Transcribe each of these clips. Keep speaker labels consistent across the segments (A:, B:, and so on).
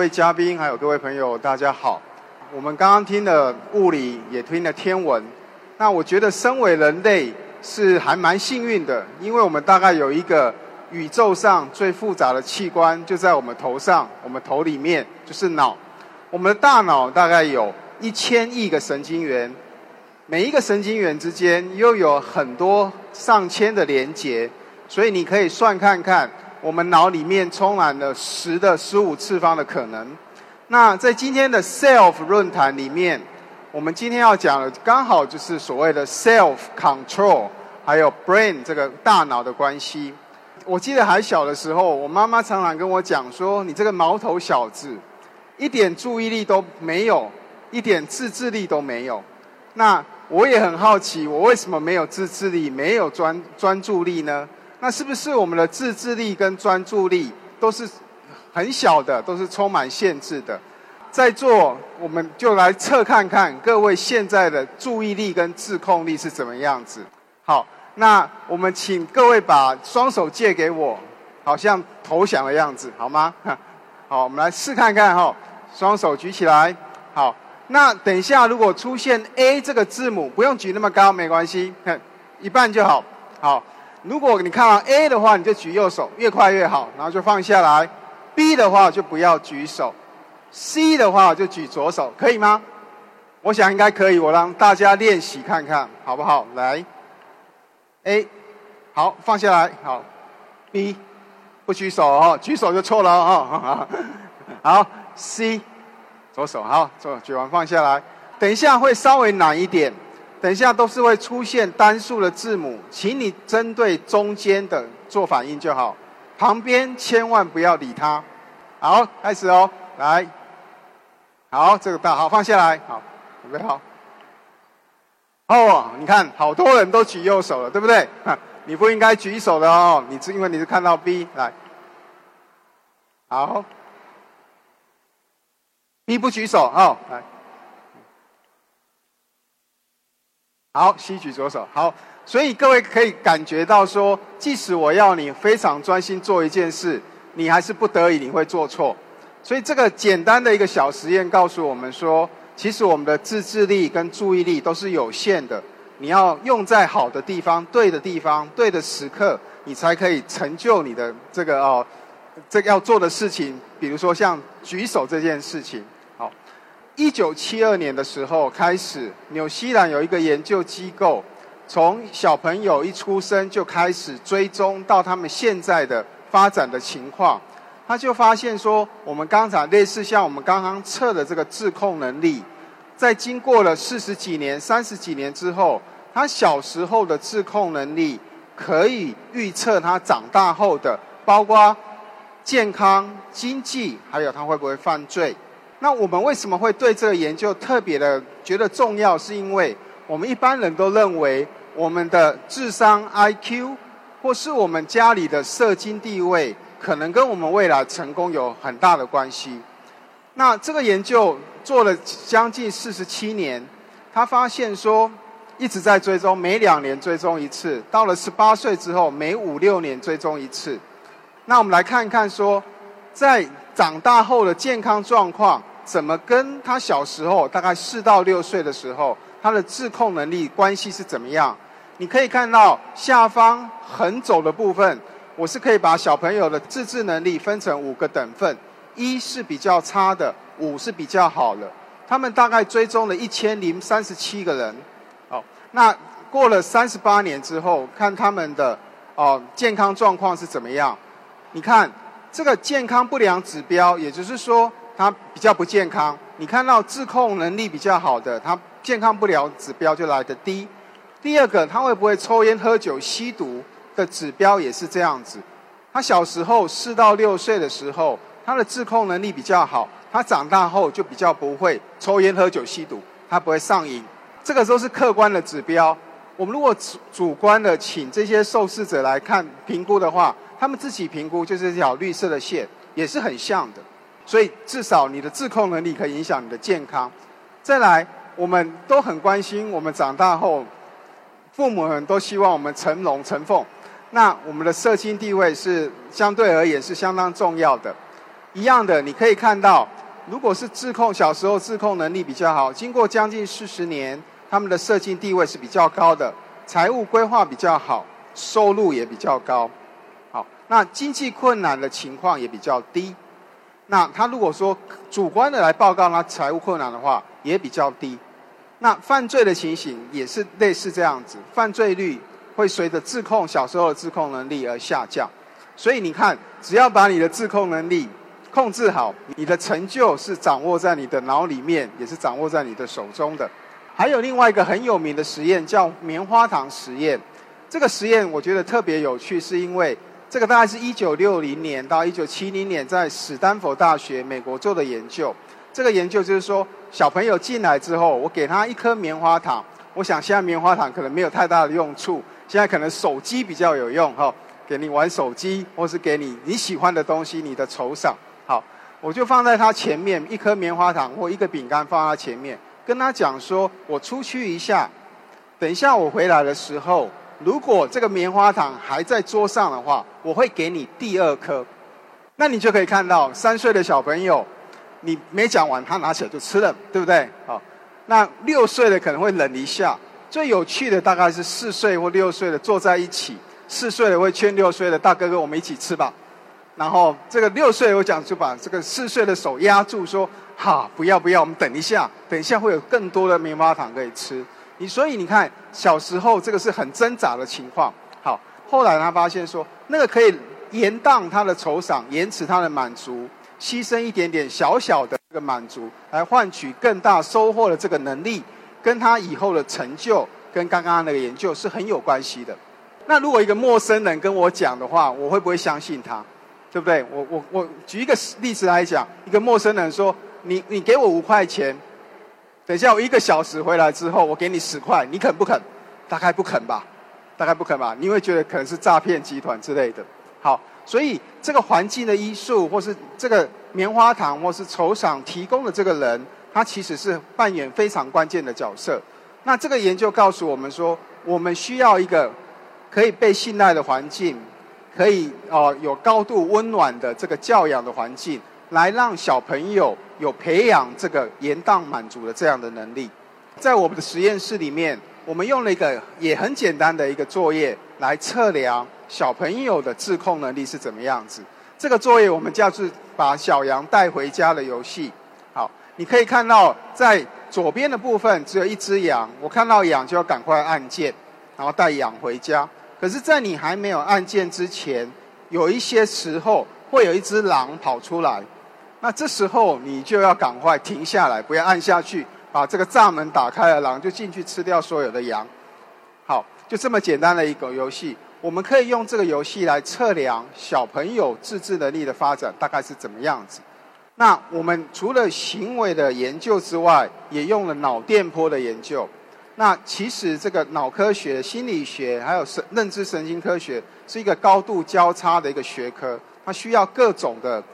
A: 各位嘉宾还有各位朋友，大家好。我们刚刚听了物理，也听了天文。那我觉得，身为人类是还蛮幸运的，因为我们大概有一个宇宙上最复杂的器官就在我们头上，我们头里面就是脑。我们的大脑大概有一千亿个神经元，每一个神经元之间又有很多上千的连接，所以你可以算看看。我们脑里面充满了十的十五次方的可能。那在今天的 Self 论坛里面，我们今天要讲的刚好就是所谓的 Self Control，还有 Brain 这个大脑的关系。我记得还小的时候，我妈妈常常跟我讲说：“你这个毛头小子，一点注意力都没有，一点自制力都没有。”那我也很好奇，我为什么没有自制力，没有专专注力呢？那是不是我们的自制力跟专注力都是很小的，都是充满限制的？在座，我们就来测看看各位现在的注意力跟自控力是怎么样子。好，那我们请各位把双手借给我，好像投降的样子，好吗？好，我们来试看看哈，双手举起来。好，那等一下如果出现 A 这个字母，不用举那么高，没关系，一半就好。好。如果你看到 A 的话，你就举右手，越快越好，然后就放下来。B 的话就不要举手，C 的话就举左手，可以吗？我想应该可以，我让大家练习看看，好不好？来，A，好，放下来，好。B，不举手哦，举手就错了哦。好，C，左手，好，做举完放下来。等一下会稍微难一点。等一下都是会出现单数的字母，请你针对中间的做反应就好，旁边千万不要理它。好，开始哦，来，好，这个大好放下来，好，准备好。哦，你看好多人都举右手了，对不对？你不应该举手的哦，你是因为你是看到 B 来，好，B 不举手哦，来。好，吸举左手。好，所以各位可以感觉到说，即使我要你非常专心做一件事，你还是不得已你会做错。所以这个简单的一个小实验告诉我们说，其实我们的自制力跟注意力都是有限的。你要用在好的地方、对的地方、对的时刻，你才可以成就你的这个哦，这个要做的事情。比如说像举手这件事情。一九七二年的时候开始，纽西兰有一个研究机构，从小朋友一出生就开始追踪到他们现在的发展的情况，他就发现说，我们刚才类似像我们刚刚测的这个自控能力，在经过了四十几年、三十几年之后，他小时候的自控能力可以预测他长大后的，包括健康、经济，还有他会不会犯罪。那我们为什么会对这个研究特别的觉得重要？是因为我们一般人都认为我们的智商 IQ，或是我们家里的社经地位，可能跟我们未来成功有很大的关系。那这个研究做了将近四十七年，他发现说一直在追踪，每两年追踪一次，到了十八岁之后，每五六年追踪一次。那我们来看一看说，在长大后的健康状况。怎么跟他小时候大概四到六岁的时候，他的自控能力关系是怎么样？你可以看到下方横轴的部分，我是可以把小朋友的自制能力分成五个等份，一是比较差的，五是比较好的。他们大概追踪了一千零三十七个人，哦，那过了三十八年之后，看他们的哦健康状况是怎么样？你看这个健康不良指标，也就是说。他比较不健康，你看到自控能力比较好的，他健康不了指标就来的低。第二个，他会不会抽烟、喝酒、吸毒的指标也是这样子。他小时候四到六岁的时候，他的自控能力比较好，他长大后就比较不会抽烟、喝酒、吸毒，他不会上瘾。这个都是客观的指标。我们如果主主观的请这些受试者来看评估的话，他们自己评估就是这条绿色的线，也是很像的。所以至少你的自控能力可以影响你的健康。再来，我们都很关心，我们长大后，父母们都希望我们成龙成凤。那我们的社经地位是相对而言是相当重要的。一样的，你可以看到，如果是自控小时候自控能力比较好，经过将近四十年。他们的社经地位是比较高的，财务规划比较好，收入也比较高。好，那经济困难的情况也比较低。那他如果说主观的来报告他财务困难的话，也比较低。那犯罪的情形也是类似这样子，犯罪率会随着自控小时候的自控能力而下降。所以你看，只要把你的自控能力控制好，你的成就是掌握在你的脑里面，也是掌握在你的手中的。还有另外一个很有名的实验叫棉花糖实验，这个实验我觉得特别有趣，是因为这个大概是一九六零年到一九七零年在史丹佛大学美国做的研究。这个研究就是说，小朋友进来之后，我给他一颗棉花糖，我想现在棉花糖可能没有太大的用处，现在可能手机比较有用哈，给你玩手机，或是给你你喜欢的东西，你的酬赏。好，我就放在他前面一颗棉花糖或一个饼干放在他前面。跟他讲说，我出去一下，等一下我回来的时候，如果这个棉花糖还在桌上的话，我会给你第二颗。那你就可以看到，三岁的小朋友，你没讲完，他拿起来就吃了，对不对？好，那六岁的可能会忍一下。最有趣的大概是四岁或六岁的坐在一起，四岁的会劝六岁的大哥哥，我们一起吃吧。然后这个六岁我讲就把这个四岁的手压住说。好，不要不要，我们等一下，等一下会有更多的棉花糖可以吃。你所以你看，小时候这个是很挣扎的情况。好，后来他发现说，那个可以延宕他的酬赏，延迟他的满足，牺牲一点点小小的这个满足，来换取更大收获的这个能力，跟他以后的成就，跟刚刚那个研究是很有关系的。那如果一个陌生人跟我讲的话，我会不会相信他？对不对？我我我举一个例子来讲，一个陌生人说。你你给我五块钱，等一下我一个小时回来之后，我给你十块，你肯不肯？大概不肯吧，大概不肯吧，你会觉得可能是诈骗集团之类的。好，所以这个环境的因素，或是这个棉花糖，或是酬赏提供的这个人，他其实是扮演非常关键的角色。那这个研究告诉我们说，我们需要一个可以被信赖的环境，可以哦有高度温暖的这个教养的环境。来让小朋友有培养这个延宕满足的这样的能力，在我们的实验室里面，我们用了一个也很简单的一个作业来测量小朋友的自控能力是怎么样子。这个作业我们叫做把小羊带回家的游戏。好，你可以看到在左边的部分只有一只羊，我看到羊就要赶快按键，然后带羊回家。可是，在你还没有按键之前，有一些时候会有一只狼跑出来。那这时候你就要赶快停下来，不要按下去，把这个栅门打开了，狼就进去吃掉所有的羊。好，就这么简单的一个游戏，我们可以用这个游戏来测量小朋友自制能力的发展大概是怎么样子。那我们除了行为的研究之外，也用了脑电波的研究。那其实这个脑科学、心理学还有神认知神经科学是一个高度交叉的一个学科，它需要各种的。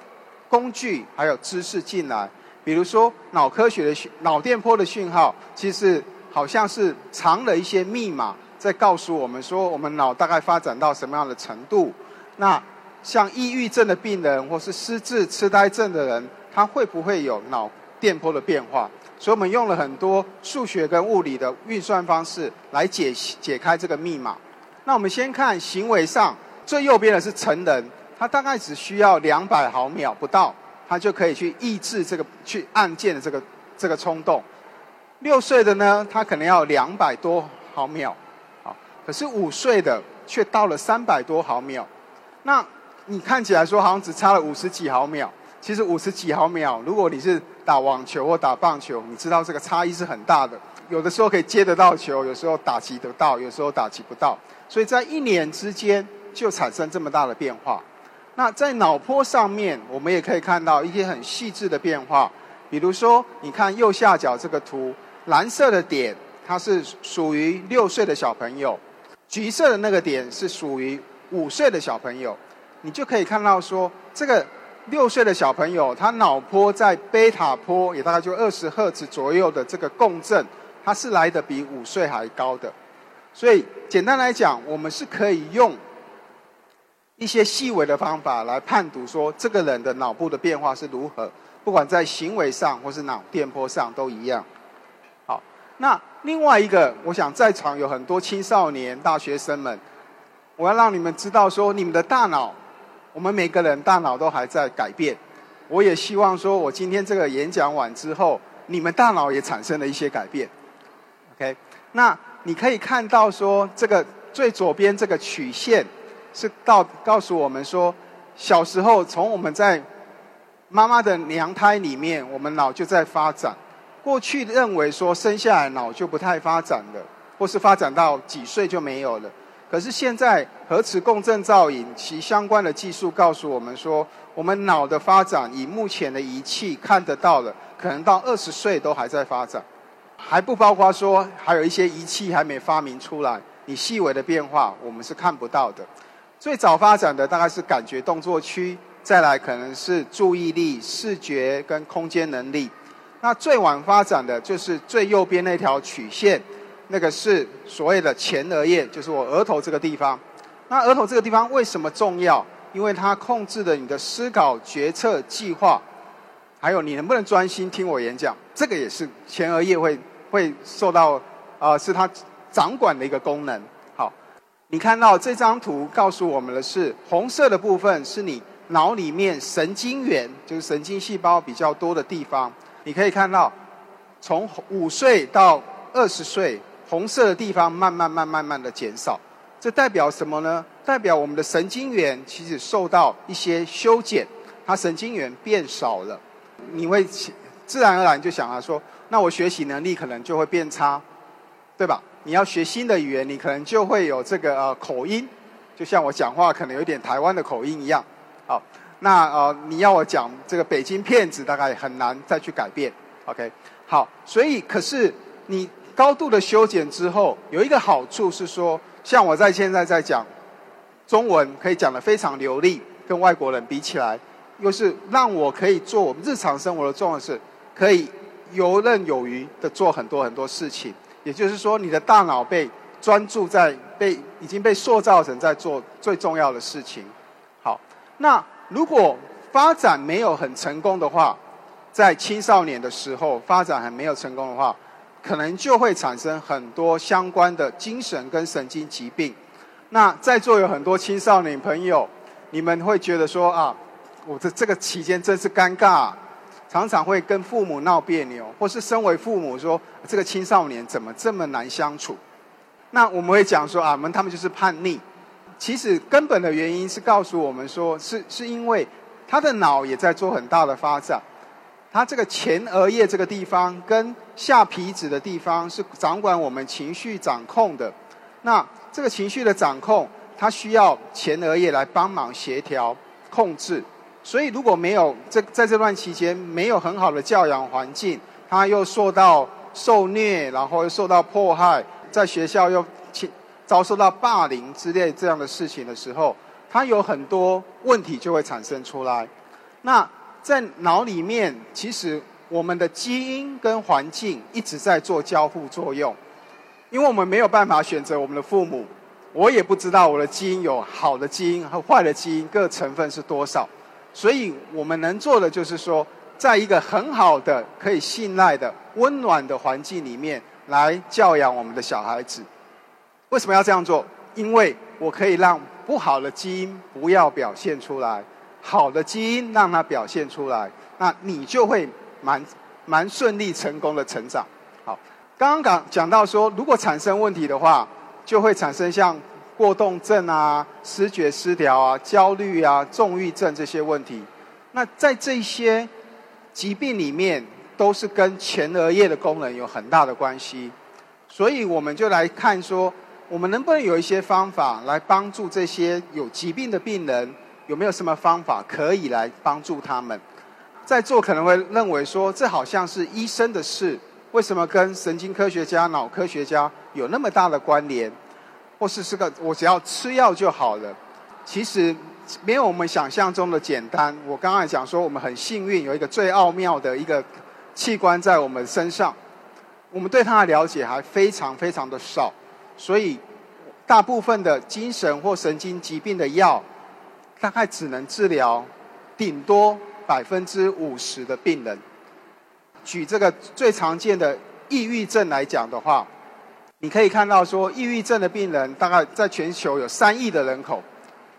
A: 工具还有知识进来，比如说脑科学的、脑电波的讯号，其实好像是藏了一些密码，在告诉我们说，我们脑大概发展到什么样的程度。那像抑郁症的病人或是失智、痴呆症的人，他会不会有脑电波的变化？所以我们用了很多数学跟物理的运算方式来解解开这个密码。那我们先看行为上，最右边的是成人。他大概只需要两百毫秒不到，他就可以去抑制这个去按键的这个这个冲动。六岁的呢，他可能要两百多毫秒，啊，可是五岁的却到了三百多毫秒。那你看起来说好像只差了五十几毫秒，其实五十几毫秒，如果你是打网球或打棒球，你知道这个差异是很大的。有的时候可以接得到球，有时候打击得到，有时候打击不到，所以在一年之间就产生这么大的变化。那在脑波上面，我们也可以看到一些很细致的变化，比如说，你看右下角这个图，蓝色的点它是属于六岁的小朋友，橘色的那个点是属于五岁的小朋友，你就可以看到说，这个六岁的小朋友他脑波在贝塔波也大概就二十赫兹左右的这个共振，它是来的比五岁还高的，所以简单来讲，我们是可以用。一些细微的方法来判读，说这个人的脑部的变化是如何，不管在行为上或是脑电波上都一样。好，那另外一个，我想在场有很多青少年、大学生们，我要让你们知道说，你们的大脑，我们每个人大脑都还在改变。我也希望说，我今天这个演讲完之后，你们大脑也产生了一些改变。OK，那你可以看到说，这个最左边这个曲线。是到告诉我们说，小时候从我们在妈妈的娘胎里面，我们脑就在发展。过去认为说生下来脑就不太发展了，或是发展到几岁就没有了。可是现在核磁共振造影其相关的技术告诉我们说，我们脑的发展以目前的仪器看得到的，可能到二十岁都还在发展，还不包括说还有一些仪器还没发明出来，你细微的变化我们是看不到的。最早发展的大概是感觉动作区，再来可能是注意力、视觉跟空间能力。那最晚发展的就是最右边那条曲线，那个是所谓的前额叶，就是我额头这个地方。那额头这个地方为什么重要？因为它控制了你的思考、决策、计划，还有你能不能专心听我演讲。这个也是前额叶会会受到啊，是它掌管的一个功能。你看到这张图告诉我们的是，红色的部分是你脑里面神经元，就是神经细胞比较多的地方。你可以看到，从五岁到二十岁，红色的地方慢慢、慢、慢慢的减少。这代表什么呢？代表我们的神经元其实受到一些修剪，它神经元变少了。你会自然而然就想啊，说那我学习能力可能就会变差，对吧？你要学新的语言，你可能就会有这个呃口音，就像我讲话可能有点台湾的口音一样。好，那呃你要我讲这个北京骗子，大概很难再去改变。OK，好，所以可是你高度的修剪之后，有一个好处是说，像我在现在在讲中文，可以讲得非常流利，跟外国人比起来，又是让我可以做我们日常生活的重要事，可以游刃有余的做很多很多事情。也就是说，你的大脑被专注在被已经被塑造成在做最重要的事情。好，那如果发展没有很成功的话，在青少年的时候发展还没有成功的话，可能就会产生很多相关的精神跟神经疾病。那在座有很多青少年朋友，你们会觉得说啊，我这这个期间真是尴尬。常常会跟父母闹别扭，或是身为父母说这个青少年怎么这么难相处？那我们会讲说啊，们他们就是叛逆。其实根本的原因是告诉我们说，是是因为他的脑也在做很大的发展。他这个前额叶这个地方跟下皮质的地方是掌管我们情绪掌控的。那这个情绪的掌控，它需要前额叶来帮忙协调控制。所以，如果没有这在这段期间没有很好的教养环境，他又受到受虐，然后又受到迫害，在学校又遭受到霸凌之类这样的事情的时候，他有很多问题就会产生出来。那在脑里面，其实我们的基因跟环境一直在做交互作用，因为我们没有办法选择我们的父母，我也不知道我的基因有好的基因和坏的基因各成分是多少。所以我们能做的就是说，在一个很好的、可以信赖的、温暖的环境里面来教养我们的小孩子。为什么要这样做？因为我可以让不好的基因不要表现出来，好的基因让它表现出来，那你就会蛮蛮顺利、成功的成长。好，刚刚讲讲到说，如果产生问题的话，就会产生像。过动症啊、视觉失调啊、焦虑啊、重郁症这些问题，那在这些疾病里面，都是跟前额叶的功能有很大的关系。所以我们就来看说，我们能不能有一些方法来帮助这些有疾病的病人？有没有什么方法可以来帮助他们？在座可能会认为说，这好像是医生的事，为什么跟神经科学家、脑科学家有那么大的关联？或是是个我只要吃药就好了？其实没有我们想象中的简单。我刚才讲说，我们很幸运有一个最奥妙的一个器官在我们身上，我们对它的了解还非常非常的少，所以大部分的精神或神经疾病的药。大概只能治疗顶多百分之五十的病人。举这个最常见的抑郁症来讲的话，你可以看到说，抑郁症的病人大概在全球有三亿的人口，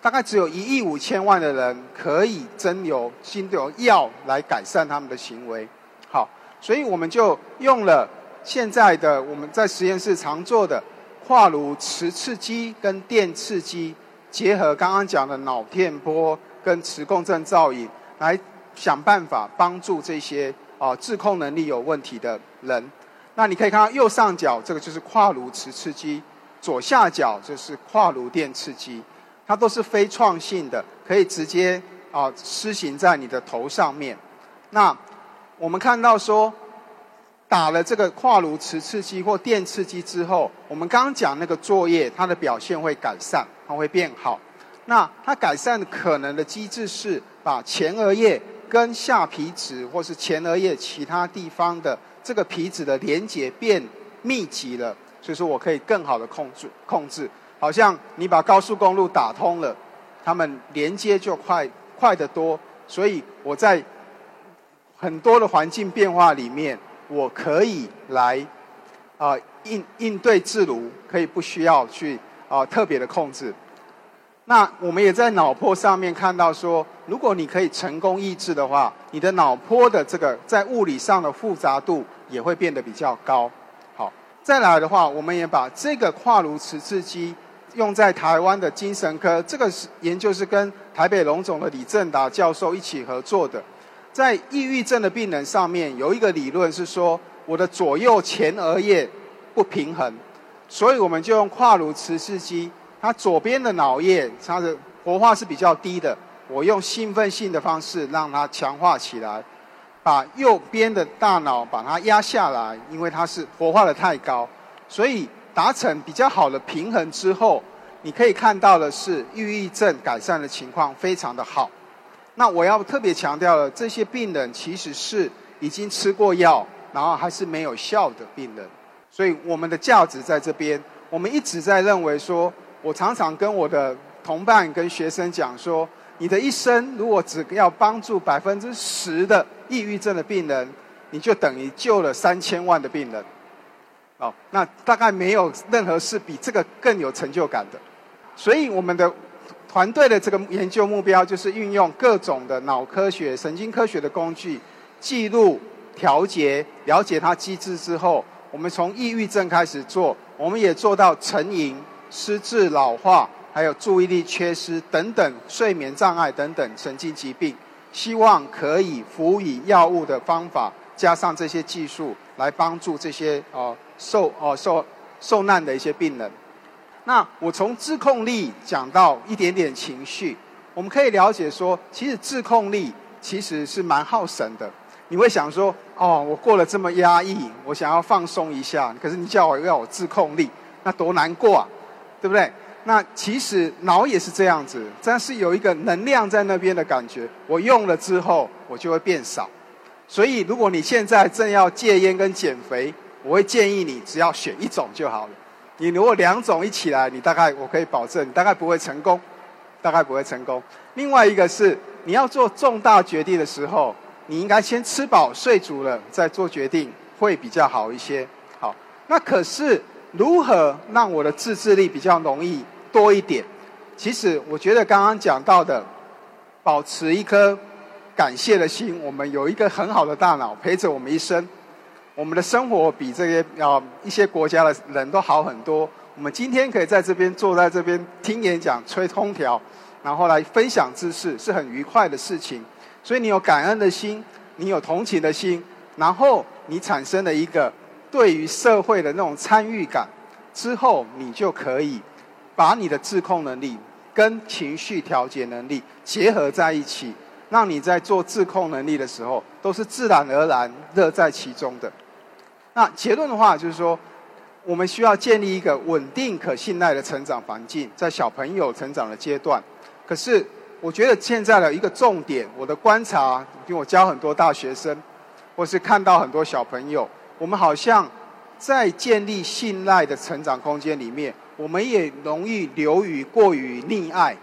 A: 大概只有一亿五千万的人可以真有新的药来改善他们的行为。好，所以我们就用了现在的我们在实验室常做的化颅磁刺激跟电刺激。结合刚刚讲的脑电波跟磁共振造影，来想办法帮助这些啊自控能力有问题的人。那你可以看到右上角这个就是跨颅磁刺激，左下角就是跨颅电刺激，它都是非创性的，可以直接啊施行在你的头上面。那我们看到说。打了这个跨颅磁刺激或电刺激之后，我们刚刚讲那个作业，它的表现会改善，它会变好。那它改善可能的机制是把前额叶跟下皮质或是前额叶其他地方的这个皮质的连接变密集了，所以说我可以更好的控制控制。好像你把高速公路打通了，它们连接就快快得多。所以我在很多的环境变化里面。我可以来啊应应对自如，可以不需要去啊特别的控制。那我们也在脑波上面看到说，如果你可以成功抑制的话，你的脑波的这个在物理上的复杂度也会变得比较高。好，再来的话，我们也把这个跨颅磁刺激用在台湾的精神科，这个是研究是跟台北龙总的李正达教授一起合作的。在抑郁症的病人上面，有一个理论是说，我的左右前额叶不平衡，所以我们就用跨颅磁刺激，它左边的脑叶它的活化是比较低的，我用兴奋性的方式让它强化起来，把右边的大脑把它压下来，因为它是活化的太高，所以达成比较好的平衡之后，你可以看到的是，抑郁症改善的情况非常的好。那我要特别强调了，这些病人其实是已经吃过药，然后还是没有效的病人，所以我们的价值在这边。我们一直在认为说，我常常跟我的同伴跟学生讲说，你的一生如果只要帮助百分之十的抑郁症的病人，你就等于救了三千万的病人。哦，那大概没有任何事比这个更有成就感的。所以我们的。团队的这个研究目标就是运用各种的脑科学、神经科学的工具，记录、调节、了解它机制之后，我们从抑郁症开始做，我们也做到成瘾、失智、老化，还有注意力缺失等等睡眠障碍等等神经疾病，希望可以辅以药物的方法，加上这些技术来帮助这些哦受哦受受难的一些病人。那我从自控力讲到一点点情绪，我们可以了解说，其实自控力其实是蛮耗神的。你会想说，哦，我过了这么压抑，我想要放松一下，可是你叫我要我自控力，那多难过啊，对不对？那其实脑也是这样子，但是有一个能量在那边的感觉，我用了之后，我就会变少。所以如果你现在正要戒烟跟减肥，我会建议你只要选一种就好了。你如果两种一起来，你大概我可以保证，你大概不会成功，大概不会成功。另外一个是，你要做重大决定的时候，你应该先吃饱睡足了再做决定，会比较好一些。好，那可是如何让我的自制力比较容易多一点？其实我觉得刚刚讲到的，保持一颗感谢的心，我们有一个很好的大脑陪着我们一生。我们的生活比这些啊一些国家的人都好很多。我们今天可以在这边坐在这边听演讲、吹空调，然后来分享知识，是很愉快的事情。所以你有感恩的心，你有同情的心，然后你产生了一个对于社会的那种参与感，之后你就可以把你的自控能力跟情绪调节能力结合在一起，让你在做自控能力的时候都是自然而然乐在其中的。那结论的话就是说，我们需要建立一个稳定可信赖的成长环境，在小朋友成长的阶段。可是我觉得现在的一个重点，我的观察，因为我教很多大学生。或是看到很多小朋友，我们好像在建立信赖的成长空间里面，我们也容易流于过于溺爱。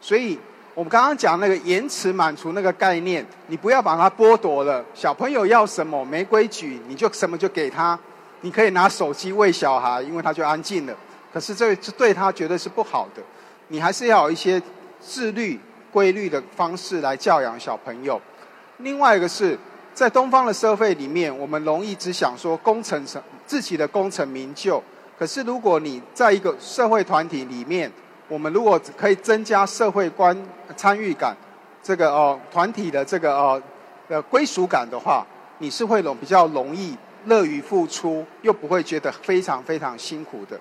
A: 所以，我们刚刚讲那个延迟满足那个概念，你不要把它剥夺了。小朋友要什么没规矩，你就什么就给他。你可以拿手机喂小孩，因为他就安静了。可是这这对他绝对是不好的。你还是要有一些自律、规律的方式来教养小朋友。另外一个是。在东方的社会里面，我们容易只想说功成成自己的功成名就。可是，如果你在一个社会团体里面，我们如果可以增加社会观参与感，这个哦团体的这个哦的归属感的话，你是会容比较容易乐于付出，又不会觉得非常非常辛苦的。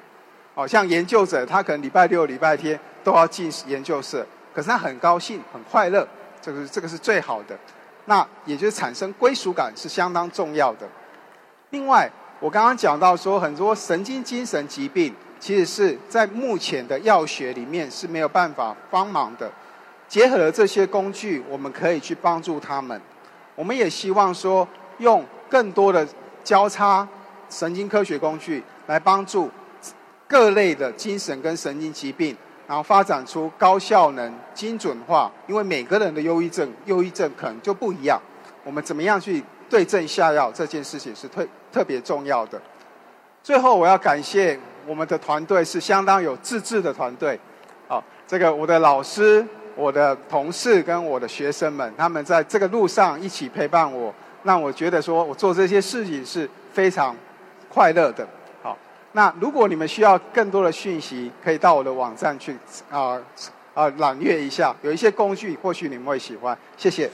A: 哦，像研究者，他可能礼拜六、礼拜天都要进研究室，可是他很高兴、很快乐，这个这个是最好的。那也就是产生归属感是相当重要的。另外，我刚刚讲到说，很多神经精神疾病其实是在目前的药学里面是没有办法帮忙的。结合了这些工具，我们可以去帮助他们。我们也希望说，用更多的交叉神经科学工具来帮助各类的精神跟神经疾病。然后发展出高效能、精准化，因为每个人的忧郁症、忧郁症可能就不一样。我们怎么样去对症下药，这件事情是特特别重要的。最后，我要感谢我们的团队是相当有自制的团队。好，这个我的老师、我的同事跟我的学生们，他们在这个路上一起陪伴我，让我觉得说我做这些事情是非常快乐的。那如果你们需要更多的讯息，可以到我的网站去啊啊览阅一下。有一些工具，或许你们会喜欢，谢谢。